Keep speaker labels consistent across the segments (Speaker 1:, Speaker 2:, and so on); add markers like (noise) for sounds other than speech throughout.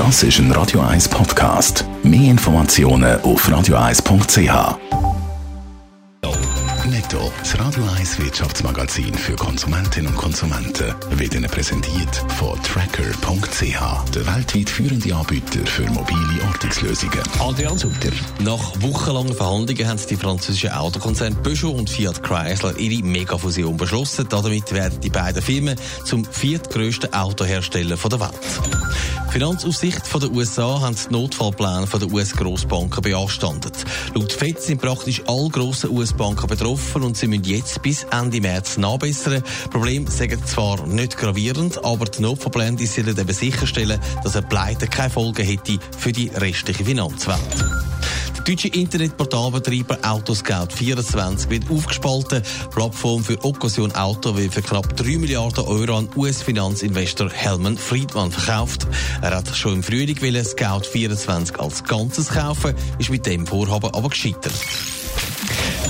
Speaker 1: Das ist ein Radio 1 Podcast. Mehr Informationen auf radio1.ch. Netto, das Radio 1 Wirtschaftsmagazin für Konsumentinnen und Konsumenten, wird Ihnen präsentiert von Tracker.ch, der weltweit führende Anbieter für mobile Ortungslösungen.
Speaker 2: Adrian Sutter. Nach wochenlangen Verhandlungen haben die französischen Autokonzerne Peugeot und Fiat Chrysler ihre Megafusion beschlossen. Damit werden die beiden Firmen zum viertgrößten Autohersteller der Welt. Finanzaussicht von den USA haben die Notfallpläne der US-Grossbanken beanstandet. Laut FED sind praktisch alle grossen US-Banken betroffen und sie müssen jetzt bis Ende März nachbessern. Problem sagen zwar nicht gravierend, aber die Notfallpläne sollen eben sicherstellen, dass eine Pleite keine Folgen hätte für die restliche Finanzwelt. Der deutsche Internetportalbetreiber Autoscout24 wird aufgespalten. Plattform für Occasion Auto wird für knapp 3 Milliarden Euro an US-Finanzinvestor Helman Friedman verkauft. Er hat schon im Frühling Scout24 als Ganzes kaufen, ist mit dem Vorhaben aber gescheitert.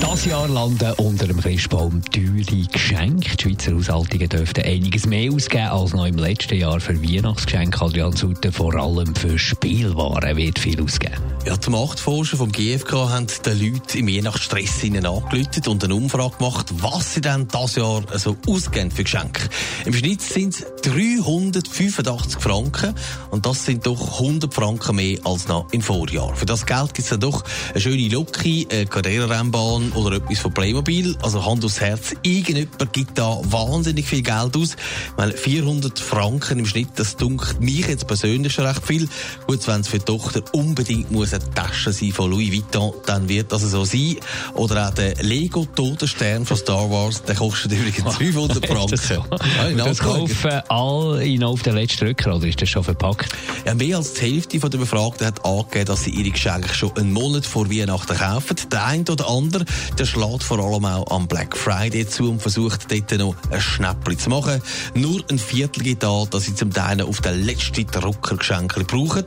Speaker 3: Das Jahr landen unter dem Christbaum teure Geschenke. Die Schweizer Haushaltungen dürften einiges mehr ausgeben als noch im letzten Jahr für Weihnachtsgeschenke. Adrian Sutter, vor allem für Spielwaren wird viel ausgeben.
Speaker 2: Ja, die Machtforscher vom GfK haben den Leuten im Weihnachtsstress angelötet und eine Umfrage gemacht, was sie denn das Jahr so ausgeben für Geschenke. Im Schnitt sind es 385 Franken und das sind doch 100 Franken mehr als noch im Vorjahr. Für das Geld gibt es dann doch eine schöne Loki, eine Carrera-Rennbahn oder etwas von Playmobil. Also Hand aufs Herz, irgendjemand gibt da wahnsinnig viel Geld aus, weil 400 Franken im Schnitt, das dunkelt mich jetzt persönlich schon recht viel. Gut, wenn es für die Tochter unbedingt muss eine Tasche sein von Louis Vuitton, dann wird das so sein. Oder auch der Lego Totenstern von Star Wars, der kostet übrigens (laughs) 500 Franken.
Speaker 3: das, so? ja, das kaufen alle auf den letzten Drücker, oder ist das schon verpackt?
Speaker 2: Ja, mehr als die Hälfte der Befragten hat angegeben, dass sie ihre Geschenke schon einen Monat vor Weihnachten kaufen. Der eine oder andere, der schlägt vor allem auch am Black Friday zu und versucht dort noch ein Schnäppchen zu machen. Nur ein Viertel geht da, dass sie zum Teil auf den letzten Drucker Geschenke brauchen.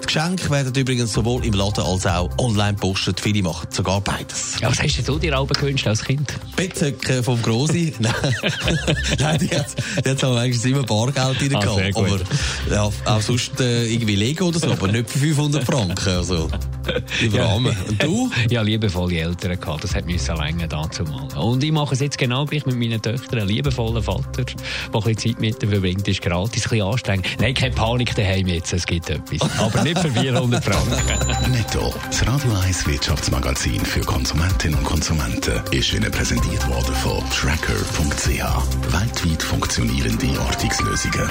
Speaker 2: Die Geschenke werden übrigens sowohl im Laden als auch online postet. Viele machen sogar beides.
Speaker 3: Ja, was hast du dir Alben gewünscht als Kind?
Speaker 2: Bettzöcke vom Grossi. (laughs) Nein, die hat, die hat aber eigentlich immer Bargeld drin ah, gehabt. Aber ja, auch sonst äh, irgendwie Lego oder so, aber nicht für 500 Franken. Also, über (laughs) ja. Und du?
Speaker 3: Ja, liebevolle Eltern gehabt. Das hat mich so lange dazu mal. Und ich mache es jetzt genau gleich mit meinen Töchtern. Ein liebevoller Vater, der ein bisschen Zeit mit ihnen verbringt, ist gratis, ein bisschen anstrengend. Nein, keine Panik daheim jetzt, es gibt etwas. Aber nicht für 400 Franken. (laughs)
Speaker 1: Netto, das Radio 1 Wirtschaftsmagazin für Konsumentinnen und Konsumenten, ist Ihnen präsentiert worden von Tracker.ch. Weltweit funktionierende Ortungslösungen.